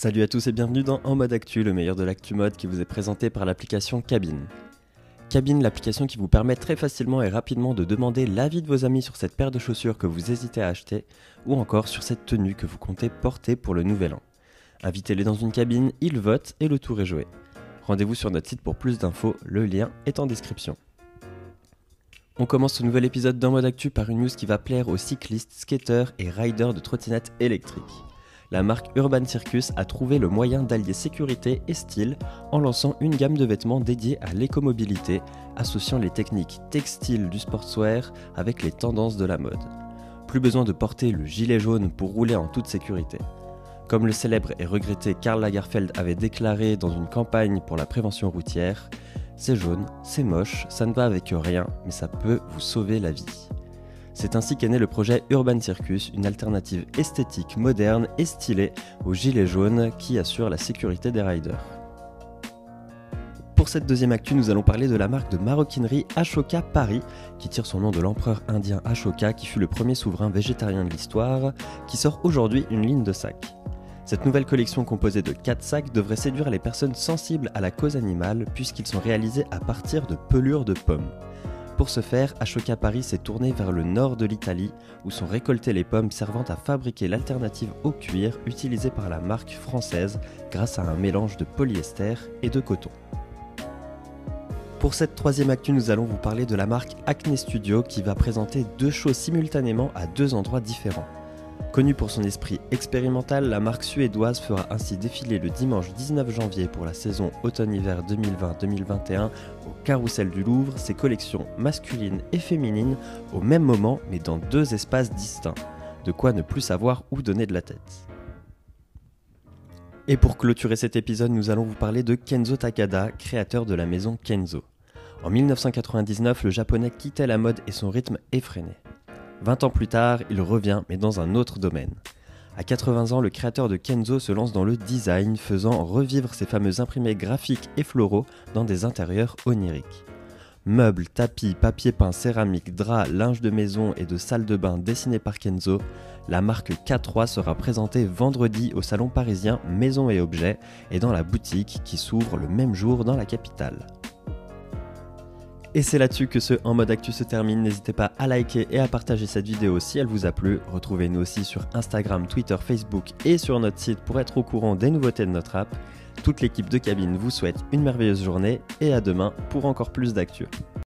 Salut à tous et bienvenue dans En mode actu, le meilleur de l'actu mode qui vous est présenté par l'application Cabine. Cabine, l'application qui vous permet très facilement et rapidement de demander l'avis de vos amis sur cette paire de chaussures que vous hésitez à acheter ou encore sur cette tenue que vous comptez porter pour le nouvel an. Invitez-les dans une cabine, ils votent et le tour est joué. Rendez-vous sur notre site pour plus d'infos, le lien est en description. On commence ce nouvel épisode d'En mode actu par une news qui va plaire aux cyclistes, skateurs et riders de trottinettes électriques la marque Urban Circus a trouvé le moyen d'allier sécurité et style en lançant une gamme de vêtements dédiés à l'écomobilité, associant les techniques textiles du sportswear avec les tendances de la mode. Plus besoin de porter le gilet jaune pour rouler en toute sécurité. Comme le célèbre et regretté Karl Lagerfeld avait déclaré dans une campagne pour la prévention routière, c'est jaune, c'est moche, ça ne va avec rien, mais ça peut vous sauver la vie. C'est ainsi qu'est né le projet Urban Circus, une alternative esthétique, moderne et stylée aux gilets jaunes qui assure la sécurité des riders. Pour cette deuxième actu, nous allons parler de la marque de maroquinerie Ashoka Paris, qui tire son nom de l'empereur indien Ashoka, qui fut le premier souverain végétarien de l'histoire, qui sort aujourd'hui une ligne de sacs. Cette nouvelle collection composée de 4 sacs devrait séduire les personnes sensibles à la cause animale, puisqu'ils sont réalisés à partir de pelures de pommes. Pour ce faire, Ashoka Paris s'est tourné vers le nord de l'Italie, où sont récoltées les pommes servant à fabriquer l'alternative au cuir utilisée par la marque française grâce à un mélange de polyester et de coton. Pour cette troisième actu, nous allons vous parler de la marque Acne Studio qui va présenter deux shows simultanément à deux endroits différents. Connue pour son esprit expérimental, la marque suédoise fera ainsi défiler le dimanche 19 janvier pour la saison automne-hiver 2020-2021 au Carrousel du Louvre ses collections masculines et féminines au même moment mais dans deux espaces distincts. De quoi ne plus savoir où donner de la tête. Et pour clôturer cet épisode, nous allons vous parler de Kenzo Takada, créateur de la maison Kenzo. En 1999, le japonais quittait la mode et son rythme effréné. 20 ans plus tard, il revient, mais dans un autre domaine. À 80 ans, le créateur de Kenzo se lance dans le design, faisant revivre ses fameux imprimés graphiques et floraux dans des intérieurs oniriques. Meubles, tapis, papier peint, céramique, draps, linge de maison et de salle de bain dessinés par Kenzo, la marque K3 sera présentée vendredi au salon parisien Maison et Objets et dans la boutique qui s'ouvre le même jour dans la capitale. Et c'est là-dessus que ce En mode actu se termine. N'hésitez pas à liker et à partager cette vidéo si elle vous a plu. Retrouvez-nous aussi sur Instagram, Twitter, Facebook et sur notre site pour être au courant des nouveautés de notre app. Toute l'équipe de cabine vous souhaite une merveilleuse journée et à demain pour encore plus d'actu.